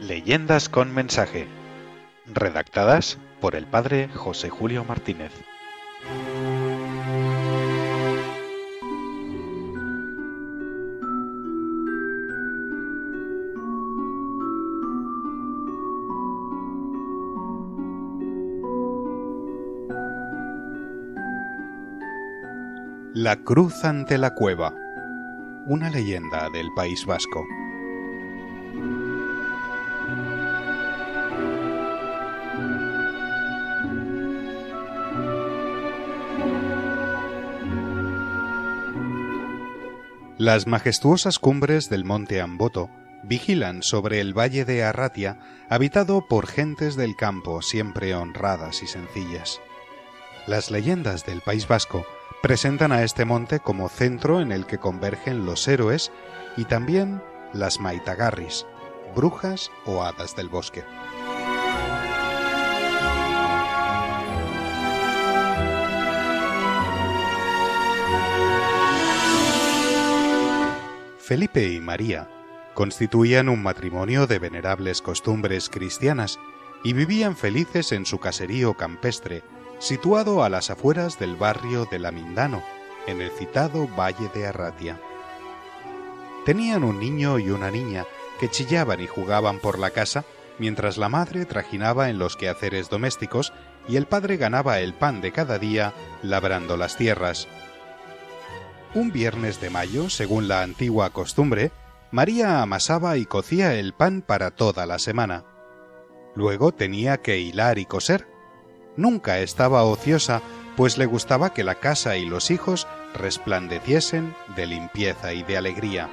Leyendas con mensaje. Redactadas por el padre José Julio Martínez. La cruz ante la cueva. Una leyenda del País Vasco. Las majestuosas cumbres del monte Amboto vigilan sobre el valle de Arratia, habitado por gentes del campo siempre honradas y sencillas. Las leyendas del País Vasco presentan a este monte como centro en el que convergen los héroes y también las maitagarris, brujas o hadas del bosque. Felipe y María constituían un matrimonio de venerables costumbres cristianas y vivían felices en su caserío campestre, situado a las afueras del barrio de La Mindano, en el citado Valle de Arratia. Tenían un niño y una niña que chillaban y jugaban por la casa, mientras la madre trajinaba en los quehaceres domésticos y el padre ganaba el pan de cada día labrando las tierras. Un viernes de mayo, según la antigua costumbre, María amasaba y cocía el pan para toda la semana. Luego tenía que hilar y coser. Nunca estaba ociosa, pues le gustaba que la casa y los hijos resplandeciesen de limpieza y de alegría.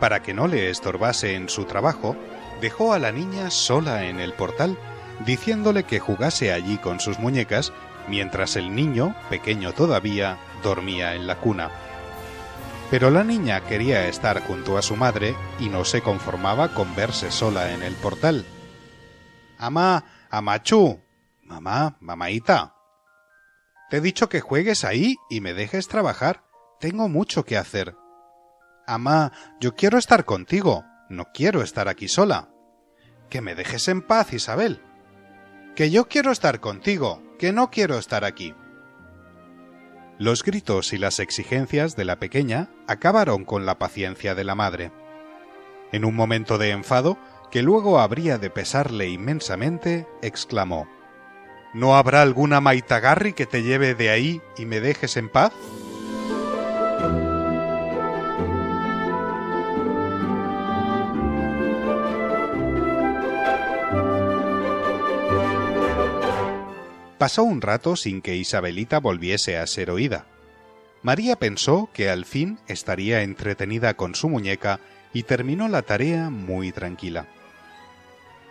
Para que no le estorbase en su trabajo, dejó a la niña sola en el portal, diciéndole que jugase allí con sus muñecas, mientras el niño, pequeño todavía, dormía en la cuna. Pero la niña quería estar junto a su madre y no se conformaba con verse sola en el portal. Amá, amachú, mamá, mamaita. Te he dicho que juegues ahí y me dejes trabajar. Tengo mucho que hacer. Amá, yo quiero estar contigo. No quiero estar aquí sola. Que me dejes en paz, Isabel. Que yo quiero estar contigo, que no quiero estar aquí. Los gritos y las exigencias de la pequeña acabaron con la paciencia de la madre. En un momento de enfado, que luego habría de pesarle inmensamente, exclamó ¿No habrá alguna maitagarri que te lleve de ahí y me dejes en paz? Pasó un rato sin que Isabelita volviese a ser oída. María pensó que al fin estaría entretenida con su muñeca y terminó la tarea muy tranquila.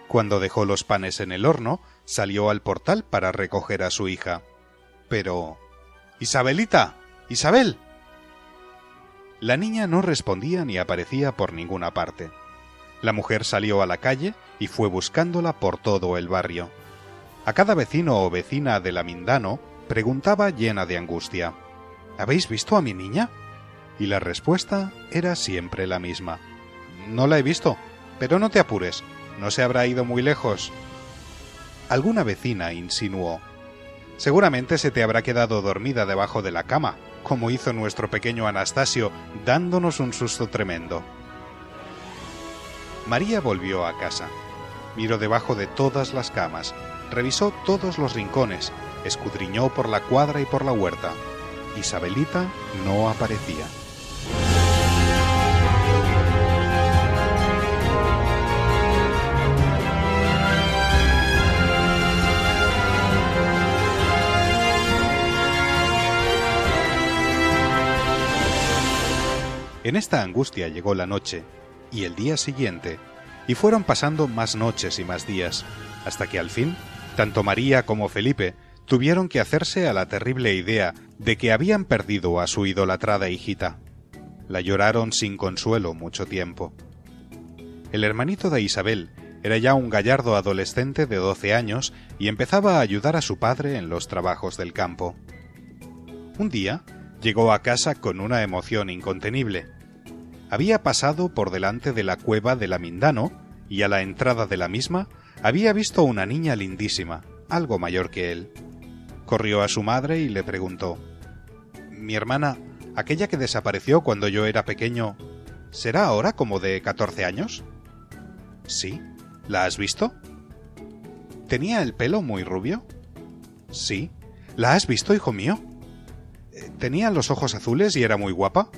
Cuando dejó los panes en el horno, salió al portal para recoger a su hija. Pero... Isabelita. Isabel. La niña no respondía ni aparecía por ninguna parte. La mujer salió a la calle y fue buscándola por todo el barrio. A cada vecino o vecina de la Mindano preguntaba llena de angustia ¿Habéis visto a mi niña? Y la respuesta era siempre la misma. No la he visto, pero no te apures, no se habrá ido muy lejos. Alguna vecina insinuó Seguramente se te habrá quedado dormida debajo de la cama, como hizo nuestro pequeño Anastasio, dándonos un susto tremendo. María volvió a casa. Miró debajo de todas las camas, revisó todos los rincones, escudriñó por la cuadra y por la huerta. Isabelita no aparecía. En esta angustia llegó la noche, y el día siguiente, y fueron pasando más noches y más días, hasta que al fin tanto María como Felipe tuvieron que hacerse a la terrible idea de que habían perdido a su idolatrada hijita. La lloraron sin consuelo mucho tiempo. El hermanito de Isabel era ya un gallardo adolescente de doce años y empezaba a ayudar a su padre en los trabajos del campo. Un día llegó a casa con una emoción incontenible. Había pasado por delante de la cueva de la Mindano y a la entrada de la misma había visto una niña lindísima, algo mayor que él. Corrió a su madre y le preguntó Mi hermana, aquella que desapareció cuando yo era pequeño, ¿será ahora como de catorce años? Sí. ¿La has visto? ¿Tenía el pelo muy rubio? Sí. ¿La has visto, hijo mío? Eh, ¿Tenía los ojos azules y era muy guapa?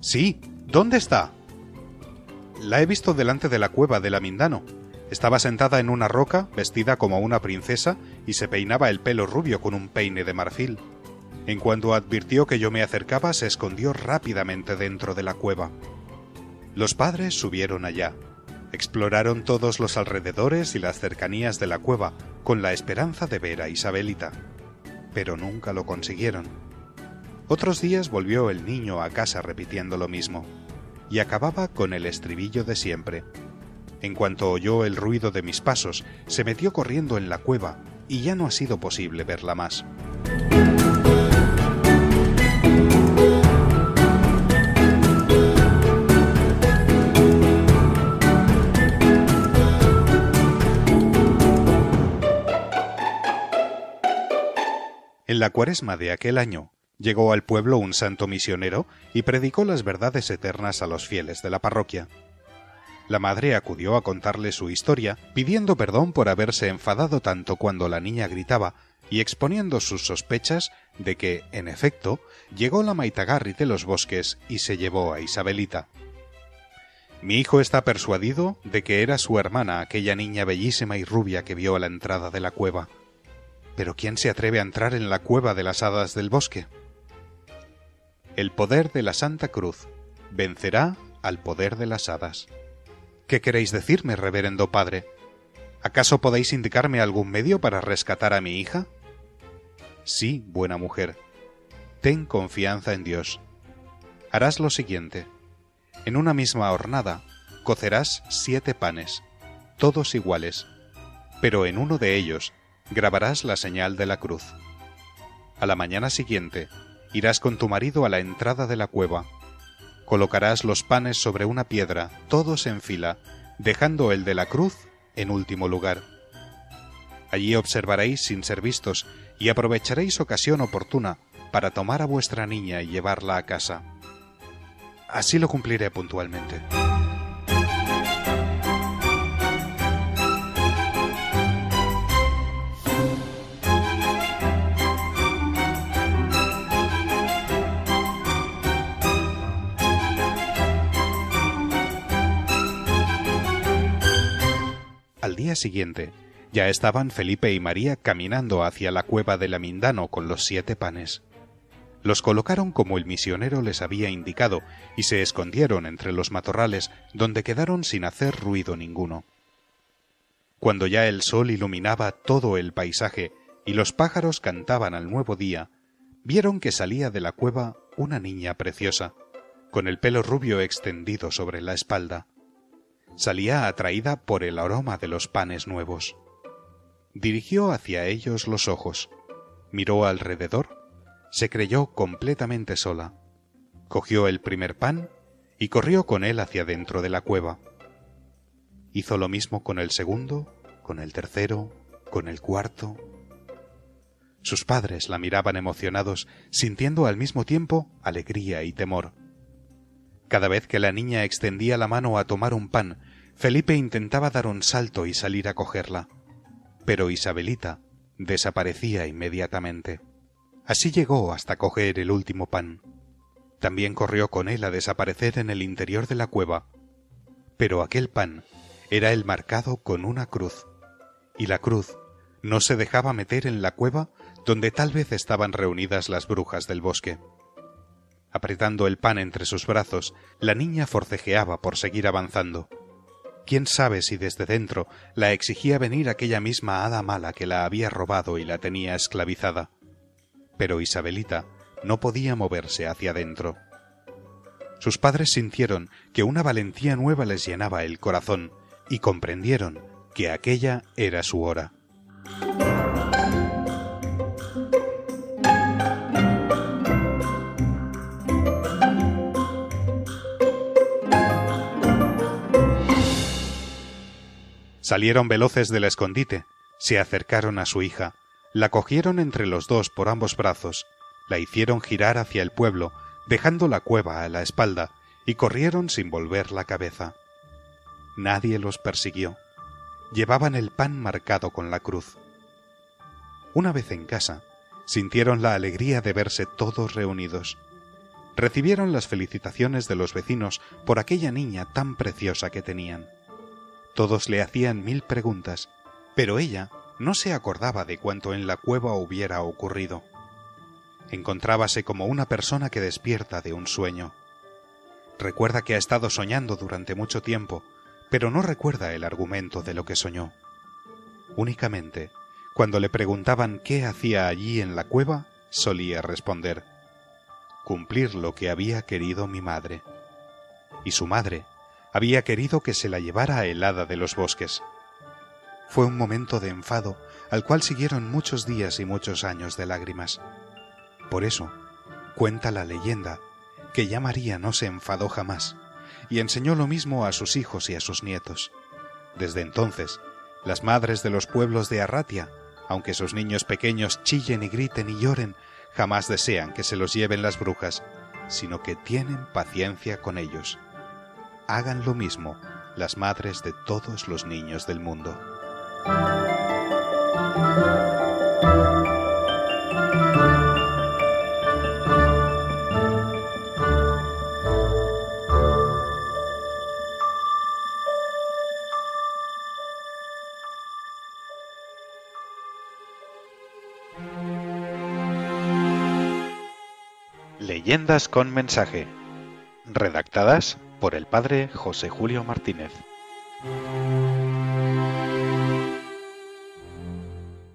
Sí. ¿Dónde está? La he visto delante de la cueva de la Mindano. Estaba sentada en una roca, vestida como una princesa, y se peinaba el pelo rubio con un peine de marfil. En cuanto advirtió que yo me acercaba, se escondió rápidamente dentro de la cueva. Los padres subieron allá. Exploraron todos los alrededores y las cercanías de la cueva, con la esperanza de ver a Isabelita. Pero nunca lo consiguieron. Otros días volvió el niño a casa repitiendo lo mismo, y acababa con el estribillo de siempre. En cuanto oyó el ruido de mis pasos, se metió corriendo en la cueva, y ya no ha sido posible verla más. En la cuaresma de aquel año, llegó al pueblo un santo misionero y predicó las verdades eternas a los fieles de la parroquia. La madre acudió a contarle su historia, pidiendo perdón por haberse enfadado tanto cuando la niña gritaba y exponiendo sus sospechas de que, en efecto, llegó la Maitagarri de los bosques y se llevó a Isabelita. Mi hijo está persuadido de que era su hermana aquella niña bellísima y rubia que vio a la entrada de la cueva. Pero ¿quién se atreve a entrar en la cueva de las hadas del bosque? El poder de la Santa Cruz vencerá al poder de las hadas. ¿Qué queréis decirme, reverendo padre? ¿Acaso podéis indicarme algún medio para rescatar a mi hija? Sí, buena mujer. Ten confianza en Dios. Harás lo siguiente. En una misma hornada cocerás siete panes, todos iguales, pero en uno de ellos grabarás la señal de la cruz. A la mañana siguiente irás con tu marido a la entrada de la cueva Colocarás los panes sobre una piedra, todos en fila, dejando el de la cruz en último lugar. Allí observaréis sin ser vistos y aprovecharéis ocasión oportuna para tomar a vuestra niña y llevarla a casa. Así lo cumpliré puntualmente. Siguiente, ya estaban Felipe y María caminando hacia la cueva de la Mindano con los siete panes. Los colocaron como el misionero les había indicado y se escondieron entre los matorrales donde quedaron sin hacer ruido ninguno. Cuando ya el sol iluminaba todo el paisaje y los pájaros cantaban al nuevo día, vieron que salía de la cueva una niña preciosa, con el pelo rubio extendido sobre la espalda salía atraída por el aroma de los panes nuevos. Dirigió hacia ellos los ojos, miró alrededor, se creyó completamente sola, cogió el primer pan y corrió con él hacia dentro de la cueva. Hizo lo mismo con el segundo, con el tercero, con el cuarto. Sus padres la miraban emocionados, sintiendo al mismo tiempo alegría y temor. Cada vez que la niña extendía la mano a tomar un pan, Felipe intentaba dar un salto y salir a cogerla, pero Isabelita desaparecía inmediatamente. Así llegó hasta coger el último pan. También corrió con él a desaparecer en el interior de la cueva, pero aquel pan era el marcado con una cruz, y la cruz no se dejaba meter en la cueva donde tal vez estaban reunidas las brujas del bosque. Apretando el pan entre sus brazos, la niña forcejeaba por seguir avanzando. Quién sabe si desde dentro la exigía venir aquella misma hada mala que la había robado y la tenía esclavizada. Pero Isabelita no podía moverse hacia adentro. Sus padres sintieron que una valentía nueva les llenaba el corazón y comprendieron que aquella era su hora. Salieron veloces del escondite, se acercaron a su hija, la cogieron entre los dos por ambos brazos, la hicieron girar hacia el pueblo, dejando la cueva a la espalda, y corrieron sin volver la cabeza. Nadie los persiguió. Llevaban el pan marcado con la cruz. Una vez en casa, sintieron la alegría de verse todos reunidos. Recibieron las felicitaciones de los vecinos por aquella niña tan preciosa que tenían. Todos le hacían mil preguntas, pero ella no se acordaba de cuanto en la cueva hubiera ocurrido. Encontrábase como una persona que despierta de un sueño. Recuerda que ha estado soñando durante mucho tiempo, pero no recuerda el argumento de lo que soñó. Únicamente, cuando le preguntaban qué hacía allí en la cueva, solía responder cumplir lo que había querido mi madre. Y su madre había querido que se la llevara a helada de los bosques. Fue un momento de enfado al cual siguieron muchos días y muchos años de lágrimas. Por eso, cuenta la leyenda, que ya María no se enfadó jamás, y enseñó lo mismo a sus hijos y a sus nietos. Desde entonces, las madres de los pueblos de Arratia, aunque sus niños pequeños chillen y griten y lloren, jamás desean que se los lleven las brujas, sino que tienen paciencia con ellos. Hagan lo mismo las madres de todos los niños del mundo. Leyendas con mensaje. Redactadas por el padre José Julio Martínez.